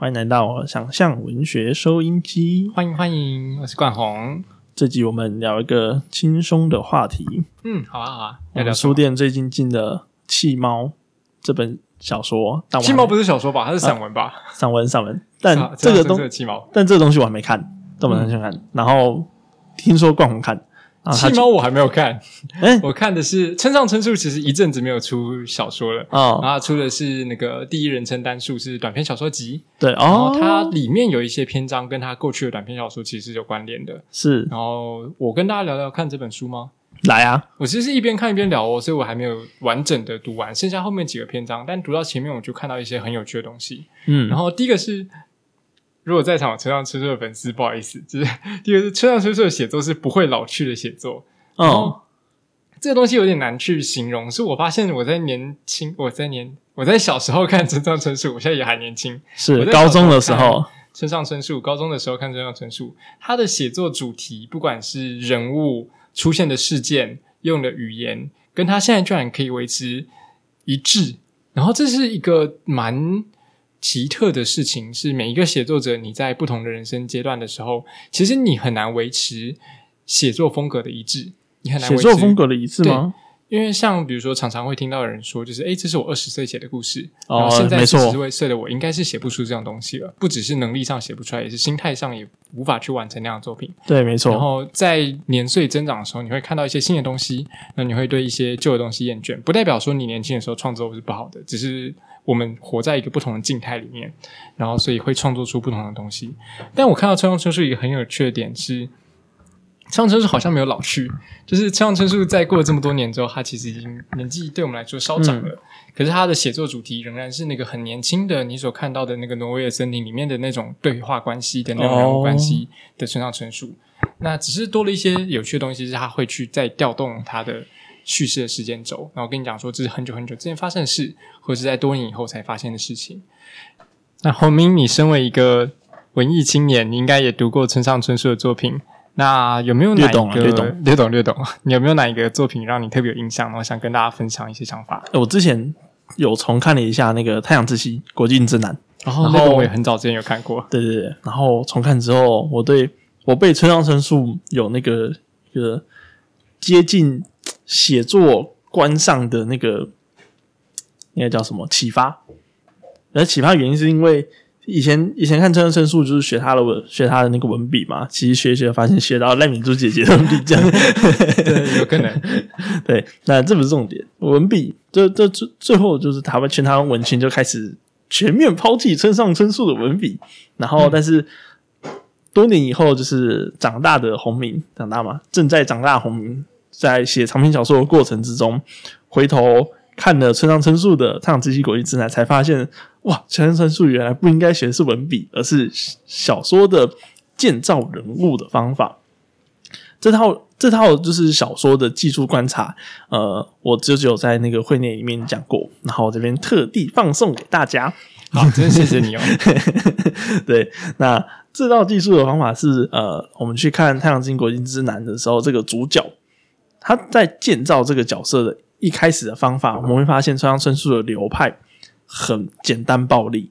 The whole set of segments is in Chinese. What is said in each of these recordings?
欢迎来到想象文学收音机。欢迎欢迎，我是冠宏。这集我们聊一个轻松的话题。嗯，好啊好啊，我们聊聊书店最近进的《弃猫》这本小说，气毛不是小说吧？它是散文吧？散文散文，但啊这个东这个气毛，但这个东西我还没看，这本很想看。然后听说冠宏看，然后他气毛我还没有看，哎我看的是村上春树，其实一阵子没有出小说了。哦然后出的是那个第一人称单数是短篇小说集，对然后哦，它里面有一些篇章跟他过去的短篇小说其实是有关联的。是然后我跟大家聊聊看这本书吗？来啊，我其实是一边看一边聊哦，所以我还没有完整的读完，剩下后面几个篇章，但读到前面我就看到一些很有趣的东西。嗯，然后第一个是，如果在场有村上春树的粉丝，不好意思，就是第一个是村上春树的写作是不会老去的写作，哦后这个东西有点难去形容。是我发现我在年轻，我在年我在小时候看村上春树，我现在也还年轻。是我高中的时候，村上春树高中的时候看村上春树，他的写作主题，不管是人物出现的事件、用的语言，跟他现在居然可以维持一致。然后这是一个蛮奇特的事情，是每一个写作者你在不同的人生阶段的时候，其实你很难维持写作风格的一致，你很难写维持作风格的一致吗？因为像比如说，常常会听到有人说，就是诶，这是我二十岁写的故事，哦然后现在十岁的我应该是写不出这样东西了，不只是能力上写不出来，也是心态上也无法去完成那样的作品。对，没错然，后在年岁增长的时候，你会看到一些新的东西，那你会对一些旧的东西厌倦，不代表说你年轻的时候创作是不好的，只是我们活在一个不同的静态里面，然后所以会创作出不同的东西。但我看到村上春树一个很有趣的点是。村上春树好像没有老去，就是村上春树在过了这么多年之后，他其实已经年纪对我们来说稍长了，可是他的写作主题仍然是那个很年轻的，你所看到的那个挪威的森林里面的那种对话关系的那种人物关系的村上春树。那只是多了一些有趣的东西，是他会去再调动他的叙事的时间轴，然后跟你讲说这是很久很久之前发生的事，或者是在多年以后才发现的事情。那洪明，你身为一个文艺青年，你应该也读过村上春树的作品。那有没有哪略懂一个啊略懂略懂略懂？你有没有哪一个作品让你特别有印象？然后想跟大家分享一些想法？我之前有重看了一下那个《太阳之息》国境之南，然后然后那个我也很早之前有看过。对对对，然后重看之后，我对我被村上春树有那个一个接近写作观上的那个那个叫什么启发。而启发原因是因为以前以前看村上春树就是学他的文学他的那个文笔嘛，其实学一学发现学到赖敏珠姐姐的文笔这样。对，有可能。对，那这不是重点，文笔这这最最后就是台湾全台湾文青就开始全面抛弃村上春树的文笔，然后但是多年以后，就是长大的红明长大嘛，正在长大的洪明在写长篇小说的过程之中，回头看了村上春树的《太阳之息国际之南》，才发现哇，村上春树原来不应该学的是文笔，而是小说的建造人物的方法。这套这套就是小说的技术观察，呃，我只有只有在那个会内里面讲过，然后我这边特地放送给大家。好，真的谢谢你哦。对，那这套技术的方法是，呃，我们去看《太阳之星国际之南》的时候，这个主角他在建造这个角色的一开始的方法，我们会发现村上春树的流派很简单暴力，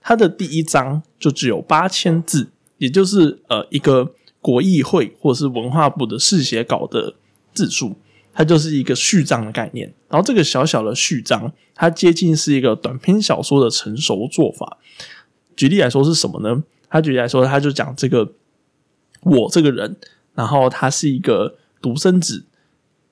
他的第一章就只有八千字，也就是呃一个国议会或是文化部的试写稿的字数。它就是一个序章的概念，然后这个小小的序章，它接近是一个短篇小说的成熟做法。举例来说是什么呢？他举例来说，他就讲这个我这个人，然后他是一个独生子。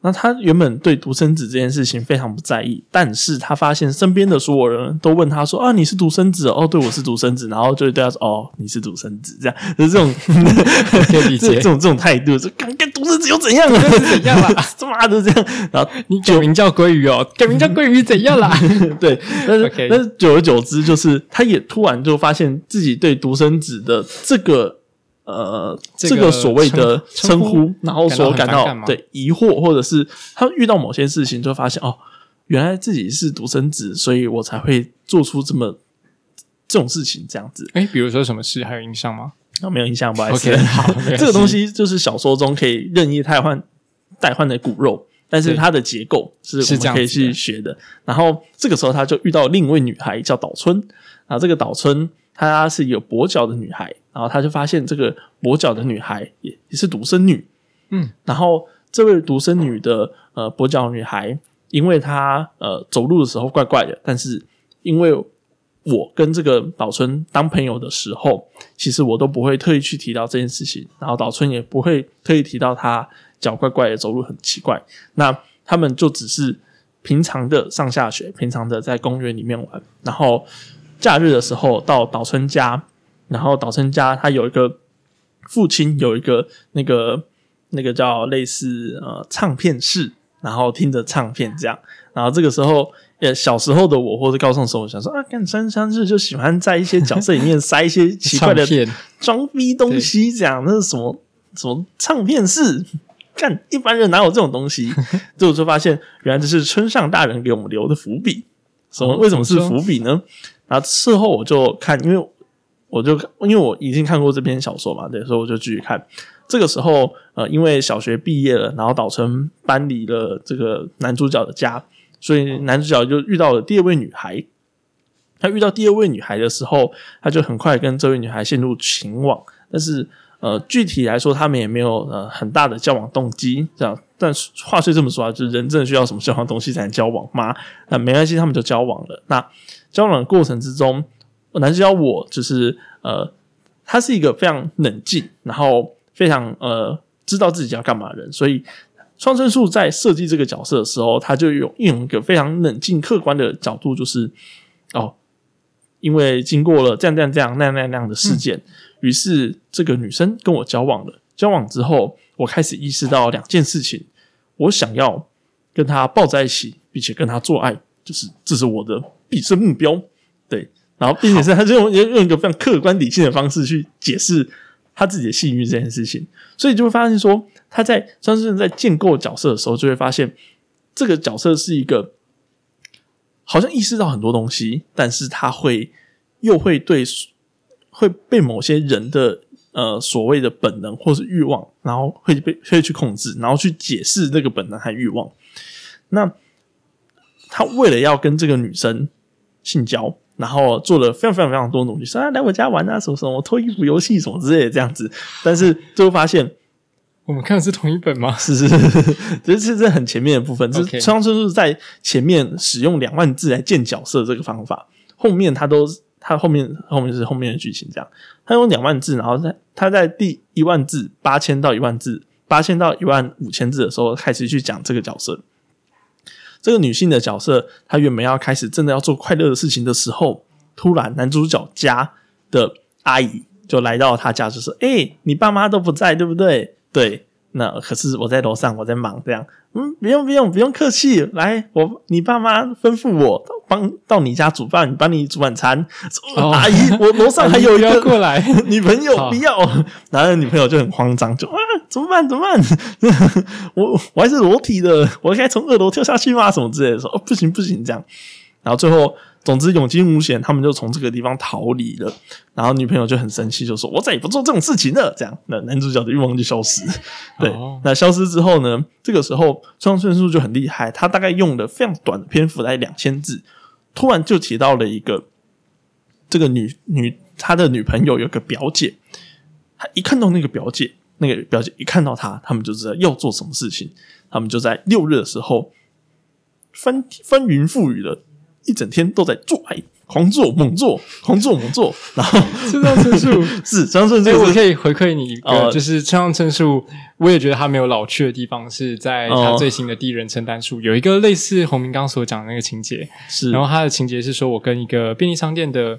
那他原本对独生子这件事情非常不在意，但是他发现身边的所有人都问他说：“啊，你是独生子哦？”哦，对，我是独生子。然后就对他说：“哦，你是独生子。”这样就是这种 这 这种这种态度，说干干独生子又怎样？又怎样啦？他妈的这样，然后你改名叫鲑鱼哦，改名叫鲑鱼怎样啦？对，但是但是久而久之，就是他也突然就发现自己对独生子的这个呃这个所谓的称称呼呼，然后所感到感到很反感吗对疑惑，或者是他遇到某些事情，就发现哦，原来自己是独生子，所以我才会做出这么这种事情这样子。哎，比如说什么事还有印象吗啊，没有印象，不好意思。？OK，好，这个东西就是小说中可以任意代换代换的骨肉，但是它的结构是是我们可以这样子的去学的。然后这个时候他就遇到另一位女孩叫岛村，啊，这个岛村她是有跛脚的女孩，然后他就发现这个跛脚的女孩也也是独生女，嗯，然后这位独生女的呃跛脚女孩，因为她呃走路的时候怪怪的，但是因为我跟这个岛村当朋友的时候，其实我都不会特意去提到这件事情，然后岛村也不会特意提到她脚怪怪的，走路很奇怪。那他们就只是平常的上下学，平常的在公园里面玩，然后假日的时候到岛村家，然后岛村家他有一个父亲有一个那个那个叫类似呃唱片室，然后听着唱片这样，然后这个时候。呃，小时候的我或者高中的时候，我想说啊，干三三日就喜欢在一些角色里面塞一些奇怪的 装逼东西，这样那是什么什么唱片室？干一般人哪有这种东西？最后就发现，原来这是村上大人给我们留的伏笔。什么？哦为什么是伏笔呢？然后事后我就看，因为我就因为我已经看过这篇小说嘛，对，所以我就继续看。这个时候，呃，因为小学毕业了，然后岛村搬离了这个男主角的家，所以男主角就遇到了第二位女孩。他遇到第二位女孩的时候，他就很快跟这位女孩陷入情网，但是呃，具体来说，他们也没有呃很大的交往动机，这样。但是话虽这么说啊，就是人真的需要什么交往东西才能交往吗？那没关系，他们就交往了。那交往的过程之中，男主角我就是呃，他是一个非常冷静，然后非常呃知道自己要干嘛的人，所以双生树在设计这个角色的时候，他就用用一个非常冷静客观的角度，就是哦，因为经过了这样这样这样那样那样那样的事件，于是这个女生跟我交往了。交往之后，我开始意识到两件事情：我想要跟她抱在一起，并且跟她做爱，就是这是我的毕生目标。对，然后并且是他就用用一个非常客观理性的方式去解释他自己的幸运这件事情，所以就会发现说他在张志在建构角色的时候，就会发现这个角色是一个好像意识到很多东西，但是他会又会对会被某些人的呃所谓的本能或是欲望，然后会被会去控制，然后去解释那个本能和欲望。那他为了要跟这个女生性交，然后做了非常非常非常多努力，说啊来我家玩啊什么什么，脱衣服游戏什么之类的这样子，但是最后发现我们看的是同一本吗？是是是是，这是这很前面的部分，就是村上春树在前面使用两万字来建角色这个方法，后面他都他后面后面是后面的剧情这样，他用两万字，然后在他在第一万字八千到一万字八千到一万五千字的时候开始去讲这个角色。这个女性的角色，她原本要开始真的要做快乐的事情的时候，突然男主角家的阿姨就来到她家，就说：“哎、你爸妈都不在，对不对？对，那可是我在楼上，我在忙，这样，嗯，不用不用不用客气，来，我你爸妈吩咐我帮到你家煮饭，帮你煮晚餐。哦 阿姨，我楼上还有一个 过来女朋友，不要。然后女朋友就很慌张，就啊，怎么办？怎么办？我我还是裸体的，我应该从二楼跳下去吗？什么之类的说，哦，不行不行，这样。然后最后，总之有惊无险，他们就从这个地方逃离了。然后女朋友就很生气，就说：“我再也不做这种事情了。”这样，那男主角的欲望就消失。对，哦那消失之后呢？这个时候，村上春树就很厉害，他大概用了非常短的篇幅，大概两千字，突然就提到了一个这个女女他的女朋友有个表姐，他一看到那个表姐，那个表姐一看到他，他们就知道要做什么事情，他们就在六日的时候翻翻云覆雨的，一整天都在做爱，狂做猛做，狂做猛做，然后村上春树。是张顺这个我可以回馈你一个，哦。就是村上春树，我也觉得他没有老去的地方是在他哦。最新的第一人称单数、有一个类似洪明刚所讲的那个情节，是，然后他的情节是说我跟一个便利商店的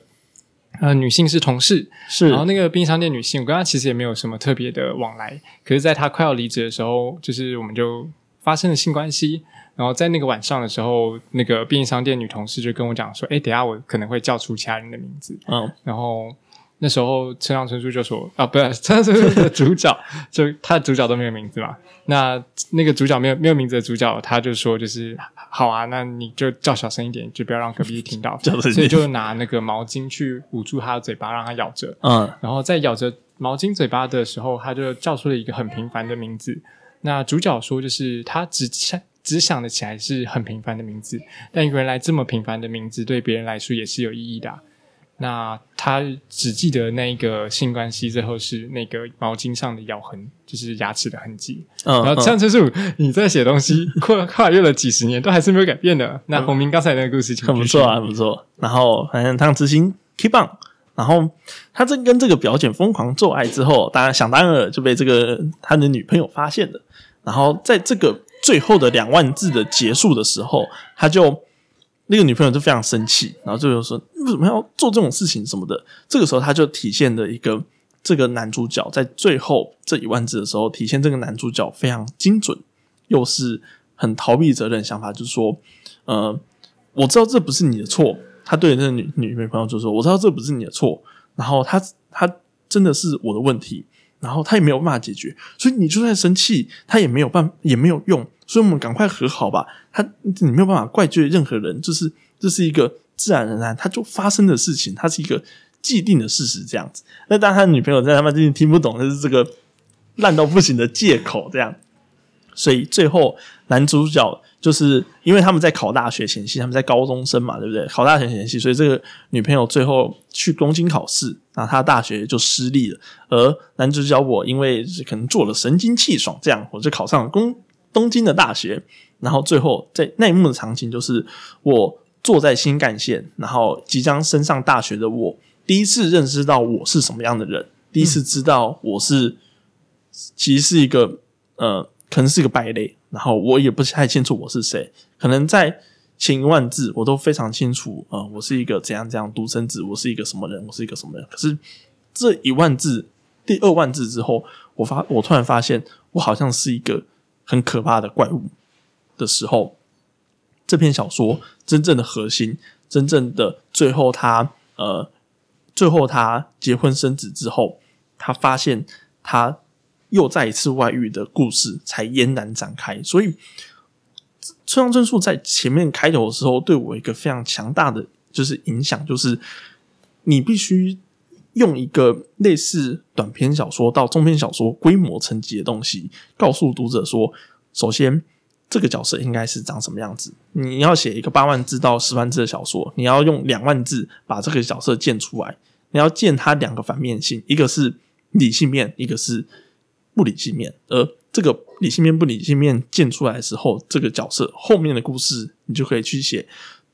呃女性是同事，是。然后那个便利商店女性，我跟她其实也没有什么特别的往来，可是在她快要离职的时候，就是我们就发生了性关系。然后在那个晚上的时候，那个便利商店女同事就跟我讲说：“哎，等一下我可能会叫出其他人的名字。”嗯然后那时候村上春树就说：“啊，不是村上春树的主角，就他的主角都没有名字嘛。那那个主角没有没有名字的主角，他就说就是好啊，那你就叫小声一点，就不要让隔壁听到。所以就拿那个毛巾去捂住他的嘴巴，让他咬着。嗯然后在咬着毛巾嘴巴的时候，他就叫出了一个很平凡的名字。那主角说，就是他只想只想得起来是很平凡的名字，但原来这么平凡的名字对别人来说也是有意义的啊、那他只记得那一个性关系，最后是那个毛巾上的咬痕，就是牙齿的痕迹。嗯，然后上春树，你在写东西 跨跨越了几十年，都还是没有改变的。那洪明刚才那个故事，很不错啊，很不错。然后反正汤之星 keep on，然后他正跟这个表姐疯狂做爱之后，当然想当然就被这个他的女朋友发现了。然后在这个最后的两万字的结束的时候，他就。那个女朋友就非常生气，然后就说：“为什么要做这种事情什么的？”这个时候，他就体现了一个这个男主角在最后这一万字的时候，体现这个男主角非常精准，又是很逃避责任想法，就是说：“呃，我知道这不是你的错。”他对那个女女女朋友就说：“我知道这不是你的错。”然后他他真的是我的问题，然后他也没有办法解决，所以你就算生气，他也没有办也没有用。所以我们赶快和好吧。他你没有办法怪罪任何人，就是这是一个自然而然他就发生的事情，它是一个既定的事实这样子。那当他女朋友在他妈真听不懂，就是这个烂到不行的借口这样。所以最后男主角就是因为他们在考大学前夕，他们在高中生嘛，对不对？考大学前夕，所以这个女朋友最后去东京考试，然后他大学就失利了。而男主角我因为可能做了神清气爽，这样我就考上了公。东京的大学，然后最后在那一幕的场景就是我坐在新干线，然后即将升上大学的我，第一次认识到我是什么样的人，第一次知道我是其实是一个呃，可能是个败类，然后我也不太清楚我是谁，可能在前一万字我都非常清楚，呃，我是一个怎样怎样独生子，我是一个什么人，我是一个什么人，可是这一万字第二万字之后，我发我突然发现我好像是一个。很可怕的怪物的时候，这篇小说真正的核心，真正的最后，他呃，最后他结婚生子之后，他发现他又再一次外遇的故事才嫣然展开。所以，村上春树在前面开头的时候，对我一个非常强大的就是影响，就是你必须。用一个类似短篇小说到中篇小说规模层级的东西，告诉读者说：首先，这个角色应该是长什么样子。你要写一个八万字到十万字的小说，你要用两万字把这个角色建出来。你要建他两个反面性，一个是理性面，一个是不理性面。而这个理性面、不理性面建出来的时候，这个角色后面的故事，你就可以去写。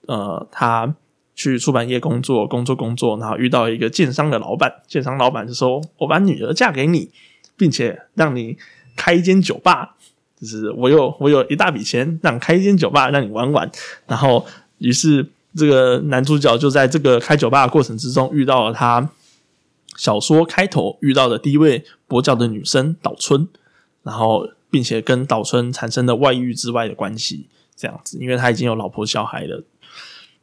呃，他。去出版业工作，工作工作，然后遇到一个建商的老板，建商老板就说：“我把女儿嫁给你，并且让你开一间酒吧，就是我有我有一大笔钱，让开一间酒吧让你玩玩。”然后，于是这个男主角就在这个开酒吧的过程之中，遇到了他小说开头遇到的第一位跛脚的女生岛村，然后并且跟岛村产生了外遇之外的关系，这样子，因为他已经有老婆小孩了。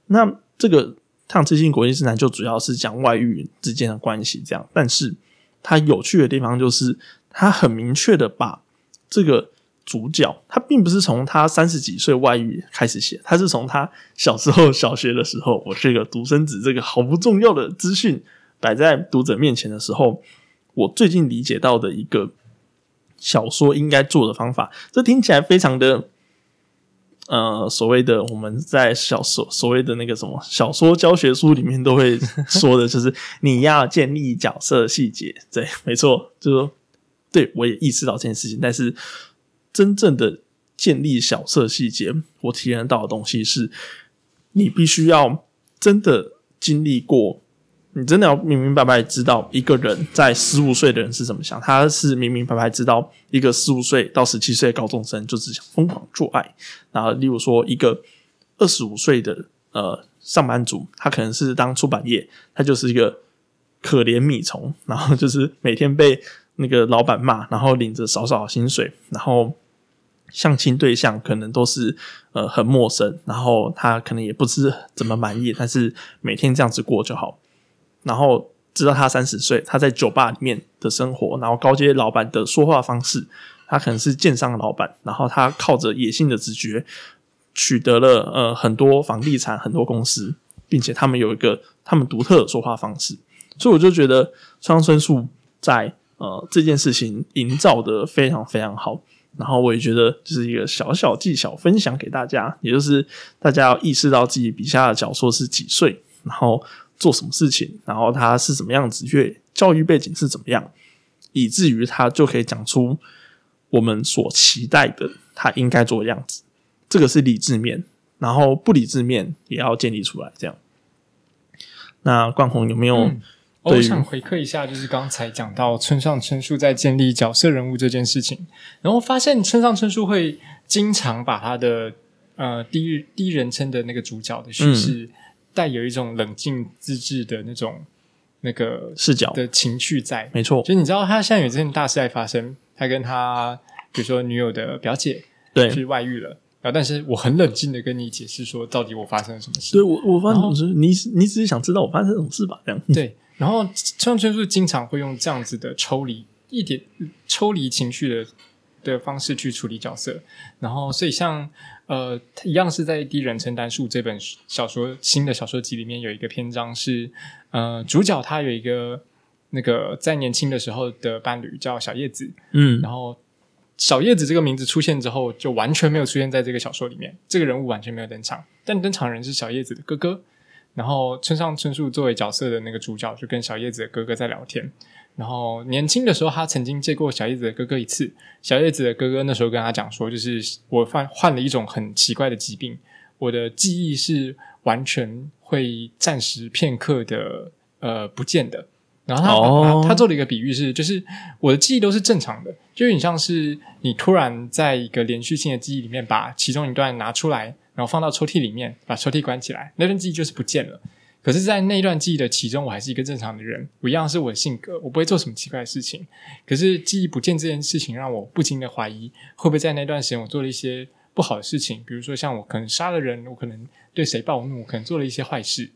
那这个《烫之星国际之男》就主要是讲外遇之间的关系，这样。但是它有趣的地方就是，他很明确的把这个主角，他并不是从他三十几岁外遇开始写，他是从他小时候小学的时候，我是一个独生子，这个毫不重要的资讯摆在读者面前的时候，我最近理解到的一个小说应该做的方法，这听起来非常的。呃，所谓的我们在小说所谓的那个什么小说教学书里面都会说的，就是你要建立角色细节。对，没错，就说对我也意识到这件事情。但是真正的建立小色细节，我体验到的东西是，你必须要真的经历过。你真的要明明白白知道一个人在十五岁的人是怎么想，他是明明白白知道一个十五岁到十七岁的高中生就只想疯狂做爱，然后例如说一个二十五岁的呃上班族，他可能是当出版业，他就是一个可怜米虫，然后就是每天被那个老板骂，然后领着少少薪水，然后相亲对象可能都是呃很陌生，然后他可能也不知怎么满意，但是每天这样子过就好。然后知道他三十岁，他在酒吧里面的生活，然后高阶老板的说话方式，他可能是建商老板，然后他靠着野性的直觉取得了呃很多房地产很多公司，并且他们有一个他们独特的说话方式，所以我就觉得双春树在呃这件事情营造的非常非常好，然后我也觉得就是一个小小技巧分享给大家，也就是大家要意识到自己笔下的角色是几岁，然后。做什么事情，然后他是怎么样子，越教育背景是怎么样，以至于他就可以讲出我们所期待的他应该做的样子。这个是理智面，然后不理智面也要建立出来。这样，那冠宏有没有？嗯我想回馈一下，就是刚才讲到村上春树在建立角色人物这件事情，然后发现村上春树会经常把他的呃第一第一人称的那个主角的叙事，带有一种冷静自制的那种那个视角的情绪在。没错，就你知道，他现在有这件大事在发生，他跟他比如说女友的表姐对去外遇了。然后，但是我很冷静的跟你解释说，到底我发生了什么事。对我，我发生什么事？你你只是想知道我发生什么事吧？这样对。然后，村上春树经常会用这样子的抽离一点、抽离情绪的的方式去处理角色。然后，所以像呃，一样是在第一人称单数这本小说新的小说集里面有一个篇章是呃，主角他有一个那个在年轻的时候的伴侣叫小叶子，嗯，然后小叶子这个名字出现之后，就完全没有出现在这个小说里面，这个人物完全没有登场，但登场人是小叶子的哥哥。然后村上春树作为角色的那个主角，就跟小叶子的哥哥在聊天。然后年轻的时候，他曾经见过小叶子的哥哥一次。小叶子的哥哥那时候跟他讲说，就是我患患了一种很奇怪的疾病，我的记忆是完全会暂时片刻的呃不见的。然后他、哦他做了一个比喻是，就是我的记忆都是正常的，就有点像是你突然在一个连续性的记忆里面把其中一段拿出来，然后放到抽屉里面，把抽屉关起来，那段记忆就是不见了。可是，在那段记忆的其中，我还是一个正常的人，我一样是我的性格，我不会做什么奇怪的事情。可是，记忆不见这件事情，让我不禁的怀疑，会不会在那段时间我做了一些不好的事情，比如说像我可能杀了人，我可能对谁暴怒，我可能做了一些坏事。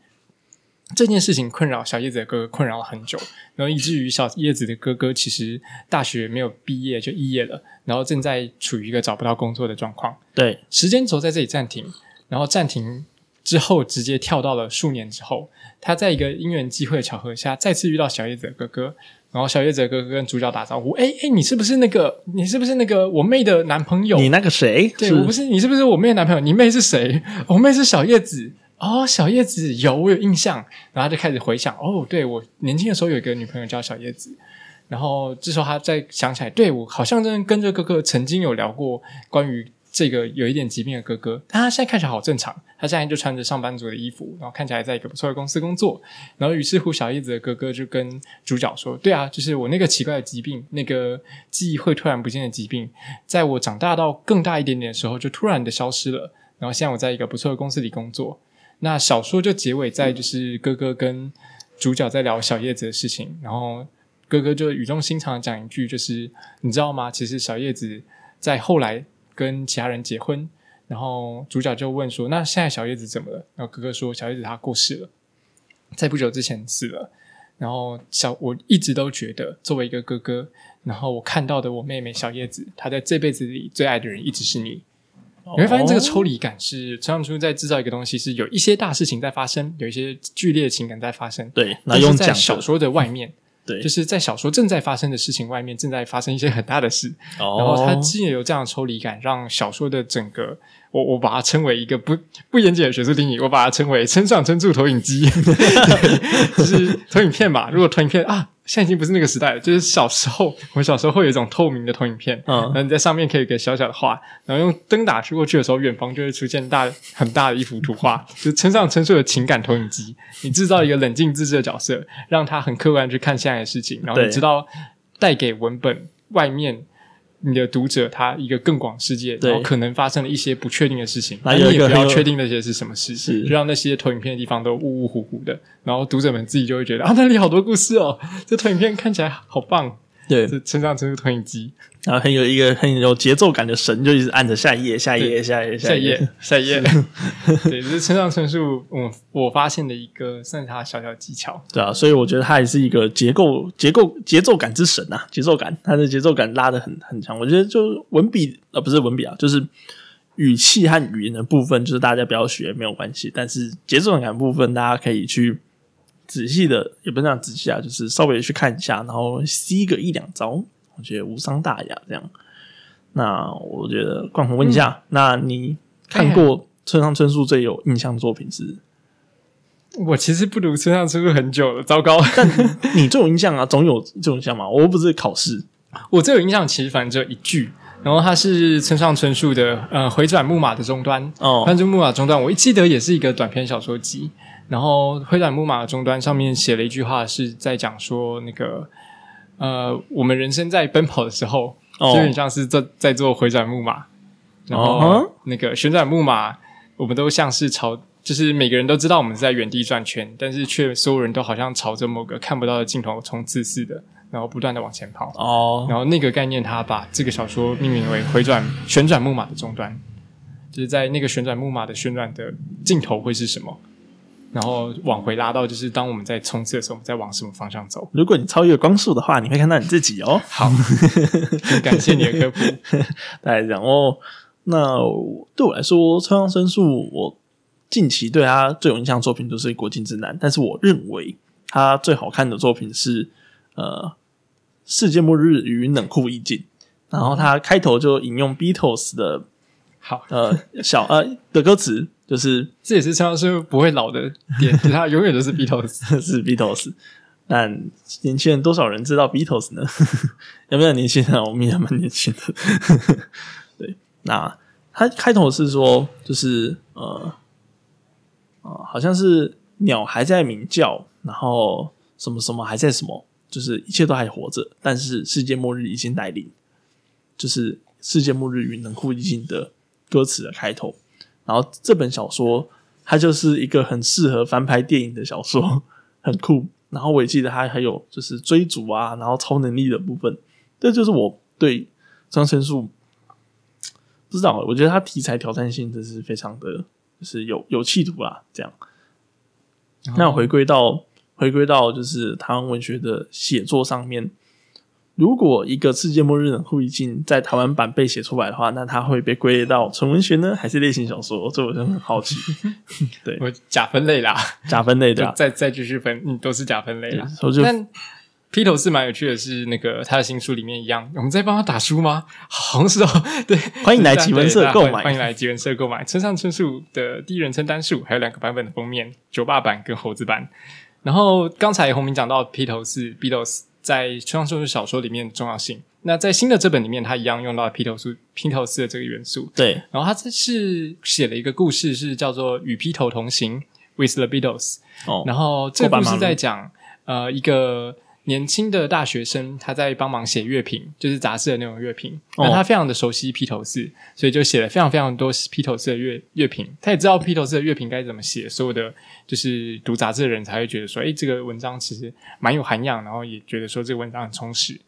这件事情困扰小叶子的哥哥困扰了很久，然后以至于小叶子的哥哥其实大学没有毕业就肄业了，然后正在处于一个找不到工作的状况。对，时间轴在这里暂停，然后暂停之后直接跳到了数年之后，他在一个因缘机会的巧合下再次遇到小叶子的哥哥，然后小叶子的哥哥跟主角打招呼：“哎哎，你是不是那个？你是不是那个我妹的男朋友？你那个谁？对我不是，你是不是我妹的男朋友？你妹是谁？我妹是小叶子。”哦，小叶子有我有印象，然后他就开始回想，哦，对我年轻的时候有一个女朋友叫小叶子，然后这时候他再想起来，对我好像真的跟这哥哥曾经有聊过关于这个有一点疾病的哥哥，但他现在看起来好正常，他现在就穿着上班族的衣服，然后看起来在一个不错的公司工作，然后于是乎小叶子的哥哥就跟主角说，对啊，就是我那个奇怪的疾病，那个记忆会突然不见的疾病，在我长大到更大一点点的时候，就突然的消失了，然后现在我在一个不错的公司里工作。那小说就结尾在就是哥哥跟主角在聊小叶子的事情，然后哥哥就语重心长的讲一句，就是你知道吗？其实小叶子在后来跟其他人结婚，然后主角就问说：“那现在小叶子怎么了？”然后哥哥说：“小叶子她过世了，在不久之前死了。”然后小我一直都觉得，作为一个哥哥，然后我看到的我妹妹小叶子，她在这辈子里最爱的人一直是你。你会发现这个抽离感是村上春树在制造一个东西，是有一些大事情在发生，有一些剧烈的情感在发生。对，那用在小说的外面，对，就是在小说正在发生的事情外面，正在发生一些很大的事。哦，然后它既有这样的抽离感，让小说的整个，我我把它称为一个不不严谨的学术定义，我把它称为村上春树投影机，就是投影片嘛。如果投影片啊，现在已经不是那个时代了，就是小时候，我们小时候会有一种透明的投影片，嗯然后你在上面可以有一个小小的画，然后用灯打去过去的时候，远方就会出现大很大的一幅图画，就是村上春树的情感投影机。你制造一个冷静自制的角色，让他很客观去看现在的事情，然后你知道带给文本外面你的读者他一个更广世界，然后可能发生了一些不确定的事情，你也不要确定那些是什么事，是。就让那些投影片的地方都雾雾糊糊的，然后读者们自己就会觉得啊，那里好多故事哦，这投影片看起来好棒，对，这村上春树投影机，然后很有一个很有节奏感的神，就一直按着下一页、下一页、下一页、下一一页页，下一页，对，这是村上春树，我我发现的一个算是他小小技巧，对啊，所以我觉得他也是一个结构、结构、节奏感之神啊，节奏感，他的节奏感拉的很很强。我觉得就文笔呃不是文笔啊，就是语气和语言的部分，就是大家不要学没有关系，但是节奏感部分大家可以去仔细的，也不是那样仔细啊，就是稍微去看一下，然后吸个一两招，我觉得无伤大雅这样。那我觉得冠宏问一下，那你看过村上春树最有印象的作品是我其实不读村上春树很久了，糟糕。但你最有印象啊，总有这种印象嘛。我又不是考试，我最有印象其实反正只有一句，然后它是村上春树的呃回转木马的终端哦翻转木马终端，我一记得也是一个短篇小说集。然后回转木马的终端上面写了一句话，是在讲说那个呃，我们人生在奔跑的时候，哦。就很像是在在做回转木马，然哦后那个旋转木马，我们都像是朝，就是每个人都知道我们是在原地转圈，但是却所有人都好像朝着某个看不到的镜头冲刺似的，然后不断的往前跑。哦，然后那个概念，他把这个小说命名为“回转旋转木马的终端”，就是在那个旋转木马的旋转的尽头会是什么，然后往回拉到就是当我们在冲刺的时候，我们在往什么方向走。如果你超越光速的话，你会看到你自己哦。好，很感谢你的科普。大概这样哦。那对我来说，村上春树，我近期对他最有印象的作品就是《国境之南》，但是我认为他最好看的作品是呃《世界末日与冷酷意境》，然后他开头就引用 Beatles 的好，呃小呃的歌词，就是这也是村上春树不会老的点，就是他永远都是 Beatles。是 Beatles。但年轻人多少人知道 Beatles 呢？有没有年轻人？我们也蛮年轻的。对，那他开头是说，就是呃呃，好像是鸟还在鸣叫，然后什么什么还在什么，就是一切都还活着，但是世界末日已经来临，就是世界末日与冷酷寂静的歌词的开头。然后这本小说它就是一个很适合翻拍电影的小说，很酷。然后我也记得它还有就是追逐啊，然后超能力的部分，这就是我对张春树不知道，我觉得他题材挑战性真是非常的，就是有有企图啦。这样，那回归到回归到就是台湾文学的写作上面，如果一个世界末日冷酷意境在台湾版被写出来的话，那它会被归类到纯文学呢，还是类型小说？这我真的很好奇。对我假分类啦，假分类的啊，再再继续分，嗯，都是假分类啦。但披头士蛮有趣的是，那个他的新书里面一样，我们在帮他打书吗？好像是哦，对，欢迎来集文社对购买欢迎来集文社购买村上春树的第一人称单数，还有两个版本的封面，酒吧版跟猴子版。然后刚才洪明讲到披头士 Beatles 在村上春树小说里面的重要性，那在新的这本里面，他一样用到披头士披头士的这个元素。对然后他这是写了一个故事，是叫做《与披头同行》（With the Beatles）。哦，然后这个故事在讲呃一个年轻的大学生，他在帮忙写乐评，就是杂志的那种乐评。哦那他非常的熟悉披头士，所以就写了非常非常多披头士的乐乐评。他也知道披头士的乐评该怎么写，所有的就是读杂志的人才会觉得说，哎，这个文章其实蛮有涵养，然后也觉得说这个文章很充实。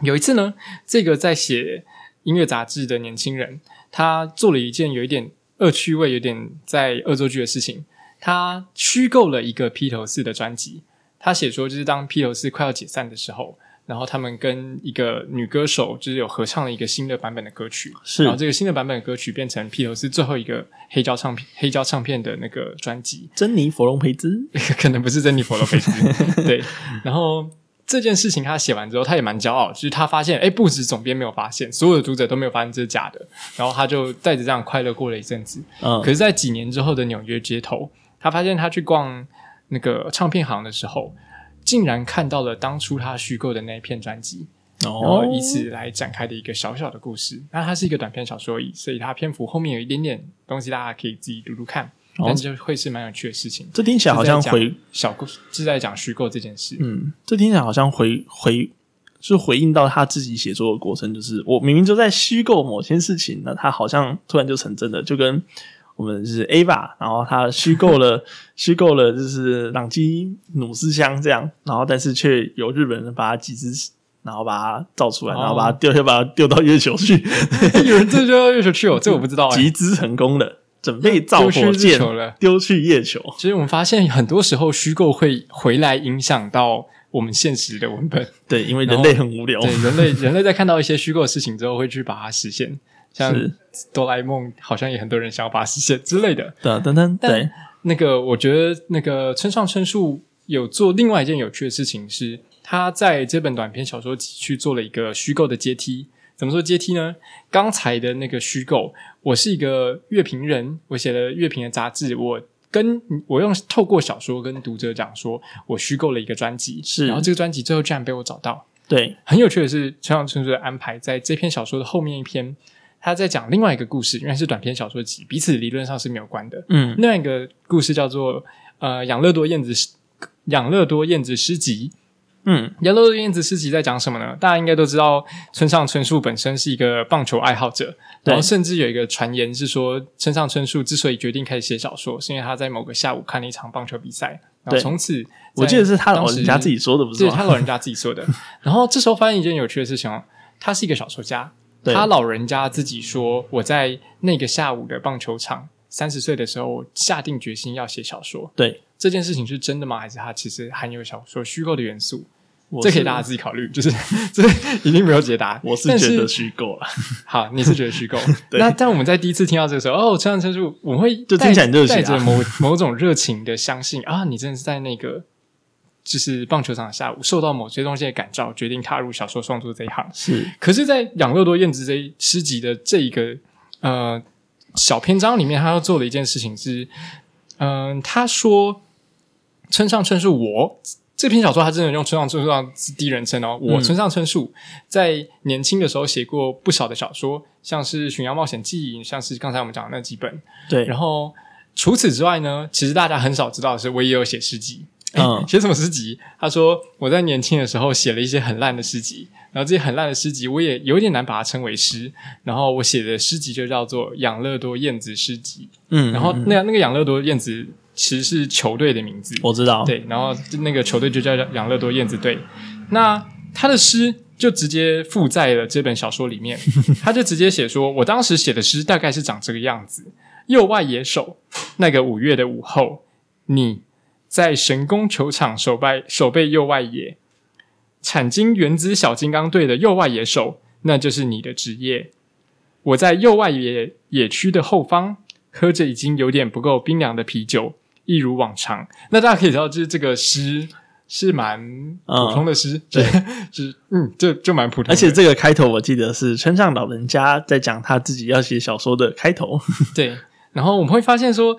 有一次呢，这个在写音乐杂志的年轻人，他做了一件有一点恶趣味、有点在恶作剧的事情。他虚构了一个披头士的专辑。他写说，就是当披头士快要解散的时候，然后他们跟一个女歌手就是有合唱了一个新的版本的歌曲，是然后这个新的版本的歌曲变成披头士最后一个黑胶唱片黑胶唱片的那个专辑。珍妮佛隆培兹，可能不是珍妮佛隆培兹，对。然后这件事情他写完之后，他也蛮骄傲，就是他发现，哎，不止总编没有发现，所有的读者都没有发现这是假的。然后他就带着这样快乐过了一阵子。嗯可，是，在几年之后的纽约街头，他发现他去逛那个唱片行的时候，竟然看到了当初他虚构的那一片专辑。然后哦，以此来展开的一个小小的故事。那它是一个短篇小说而已，所以它篇幅后面有一点点东西，大家可以自己读读看。哦但是就会是蛮有趣的事情。这听起来好像回小故事，是在讲虚构这件事。嗯，这听起来好像回回是回应到他自己写作的过程，就是我明明就在虚构某些事情，那他好像突然就成真的，就跟我们是 Ava，然后他虚构了虚构了就是朗基努斯乡这样，然后但是却由日本人把它集资。然后把它造出来，哦然后把它丢，又把它丢到月球去，有人这就到月球去哦，这我不知道 哎、集资成功了，准备造火箭球了丢去月球。其实我们发现，很多时候虚构会回来影响到我们现实的文本。对，因为人类很无聊。对，人类人类在看到一些虚构的事情之后，会去把它实现。像哆啦 A 梦，好像也很多人想要把它实现之类的。噔噔噔，对，那个，我觉得那个村上春树有做另外一件有趣的事情是，他在这本短篇小说集去做了一个虚构的阶梯。怎么说阶梯呢？刚才的那个虚构，我是一个乐评人，我写了乐评的杂志，我跟我用透过小说跟读者讲说，我虚构了一个专辑，是然后这个专辑最后居然被我找到。对，很有趣的是，村上春树的安排，在这篇小说的后面一篇，他在讲另外一个故事，因为是短篇小说集，彼此理论上是没有关的。嗯，另外一个故事叫做呃养乐多燕子诗养乐多燕子诗集。嗯，养乐多燕子诗集在讲什么呢？大家应该都知道，村上春树本身是一个棒球爱好者，然后甚至有一个传言是说，村上春树之所以决定开始写小说，是因为他在某个下午看了一场棒球比赛，然后对从此我记得是他老人家自己说的，不是他老人家自己说的。然后这时候发现一件有趣的事情哦，他是一个小说家，对他老人家自己说，我在那个下午的棒球场，三十岁的时候下定决心要写小说。对，这件事情是真的吗？还是他其实含有小说虚构的元素？这可以大家自己考虑，就是 这一定没有解答。我是觉得虚构了，好，你是觉得虚构？对那但我们在第一次听到这个时候，哦，村上春树，我会就听起来很热血啊带着某某种热情的相信啊，你真的是在那个就是棒球场的下午，受到某些东西的感召，决定踏入小说创作这一行。是可是，在养乐多燕子这一诗集的这一个呃小篇章里面，他要做的一件事情是，嗯、他说村上春树我。这篇小说他真的用村上春树当第一人称哦，我嗯村上春树在年轻的时候写过不少的小说，像是《巡洋冒险记》，像是刚才我们讲的那几本。对，然后除此之外呢，其实大家很少知道的是，我也有写诗集。诶嗯写什么诗集？他说我在年轻的时候写了一些很烂的诗集，然后这些很烂的诗集我也有点难把它称为诗。然后我写的诗集就叫做《养乐多燕子诗集》。嗯，然后嗯那那个养乐多燕子其实是球队的名字，我知道，对，然后那个球队就叫养乐多燕子队。那他的诗就直接附在了这本小说里面，他就直接写说：“我当时写的诗大概是长这个样子。右外野手，那个五月的午后，你在神宫球场守备守备右外野，产经原子小金刚队的右外野手，那就是你的职业。我在右外野野区的后方，喝着已经有点不够冰凉的啤酒，一如往常。那大家可以知道，就是这个诗是蛮普通的诗，对，就 是嗯，就就蛮普通的。而且这个开头我记得是村上老人家在讲他自己要写小说的开头，对，然后我们会发现说，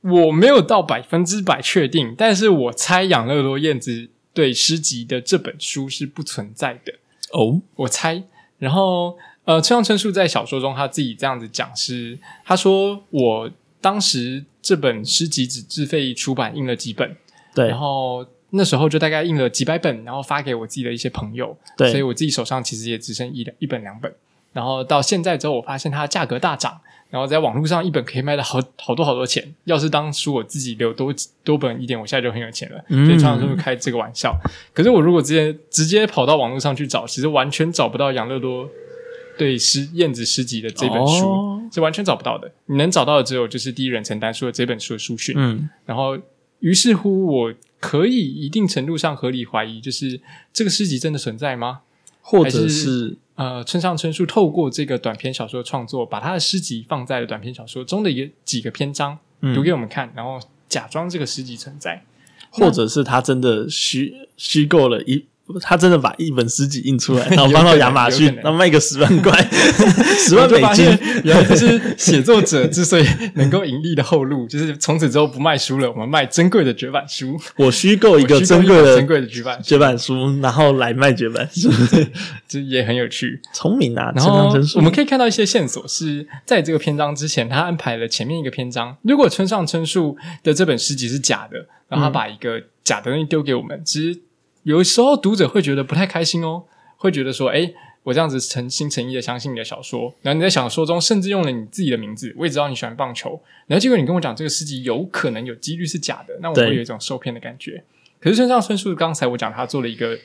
我没有到百分之百确定，但是我猜养乐多燕子对诗集的这本书是不存在的，哦，我猜。然后呃，村上春树在小说中他自己这样子讲是，他说我当时这本诗集只自费出版印了几本，对然后那时候就大概印了几百本，然后发给我自己的一些朋友，对所以我自己手上其实也只剩一两一本两本。然后到现在之后，我发现它的价格大涨，然后在网络上一本可以卖到好好多好多钱。要是当初我自己留多多本一点，我现在就很有钱了。嗯所以常常都会开这个玩笑。可是我如果直接直接跑到网络上去找，其实完全找不到养乐多对诗燕子诗集的这本书。哦是完全找不到的，你能找到的只有就是第一人称单书的这本书的书讯。嗯，然后，于是乎，我可以一定程度上合理怀疑，就是这个诗集真的存在吗？或者是呃，村上春树透过这个短篇小说的创作，把他的诗集放在了短篇小说中的一个几个篇章，嗯读给我们看，然后假装这个诗集存在。或者是他真的虚虚构了一，他真的把一本诗集印出来，然后放到亚马逊然后卖个十万块，十万美金。现，原来这是写作者之所以能够盈利的后路，就是从此之后不卖书了，我们卖珍贵的绝版书，我虚构一个珍贵的珍贵的绝版书，绝版书，然后来卖绝版。书，这也很有趣。聪明啊！然后我们可以看到一些线索，是在这个篇章之前，他安排了前面一个篇章。如果村上春树的这本诗集是假的，然后他把一个假的东西丢给我们，其实有时候读者会觉得不太开心哦，会觉得说，哎。我这样子诚心诚意的相信你的小说，然后你在小说中甚至用了你自己的名字，我也知道你喜欢棒球，然后结果你跟我讲这个事迹有可能有几率是假的，那我会有一种受骗的感觉。可是村上春树刚才我讲他做了一个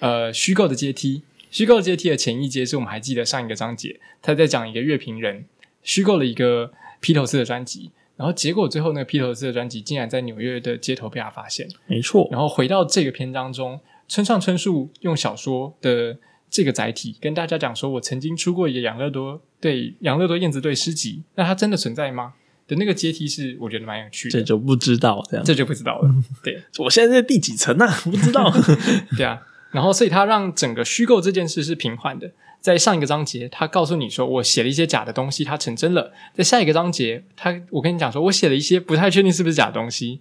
呃虚构的阶梯，虚构阶梯的前一阶是我们还记得上一个章节，他在讲一个乐评人虚构了一个披头士的专辑，然后结果最后那个披头士的专辑竟然在纽约的街头被他发现，没错，然后回到这个篇章中，村上春树用小说的这个载体跟大家讲说，我曾经出过一个养乐多对养乐多燕子队诗集，那它真的存在吗？的那个阶梯是我觉得蛮有趣的，这就不知道这样。这就不知道了。对我现在在第几层啊？我不知道。对啊，然后所以它让整个虚构这件事是平缓的。在上一个章节，他告诉你说我写了一些假的东西，它成真了。在下一个章节，他我跟你讲说我写了一些不太确定是不是假的东西，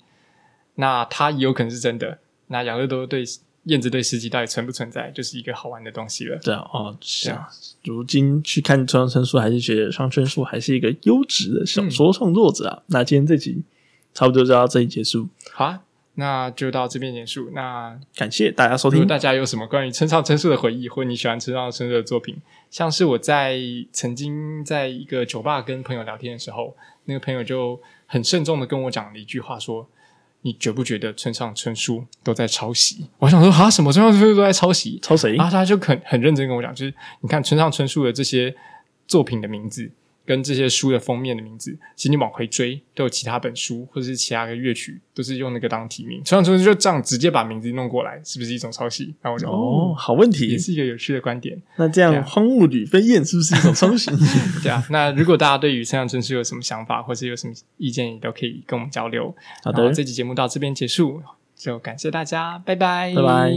那它也有可能是真的。那养乐多对燕子对司机到底存不存在，就是一个好玩的东西了。对啊，哦，是啊。如今去看村上春树，还是觉得上春树还是一个优质的小说创作者啊。那今天这集差不多就到这里结束。好啊。那就到这边结束。那感谢大家收听。如果大家有什么关于村上春树的回忆，或你喜欢村上春树的作品，像是我在曾经在一个酒吧跟朋友聊天的时候，那个朋友就很慎重的跟我讲了一句话，说：“你觉不觉得村上春树都在抄袭？”我想说啊，什么村上春树都在抄袭？抄谁？然后他就很很认真跟我讲，就是你看村上春树的这些作品的名字。跟这些书的封面的名字，其实你往回追，都有其他本书或者是其他的乐曲，都是用那个当题名。村上春树就这样直接把名字弄过来，是不是一种抄袭？那我就哦，好问题，也是一个有趣的观点。那这样荒木吕飞燕是不是一种抄袭？对啊。那如果大家对于村上春树有什么想法，或者有什么意见，也都可以跟我们交流。好的，这期节目到这边结束，就感谢大家，拜拜，拜拜。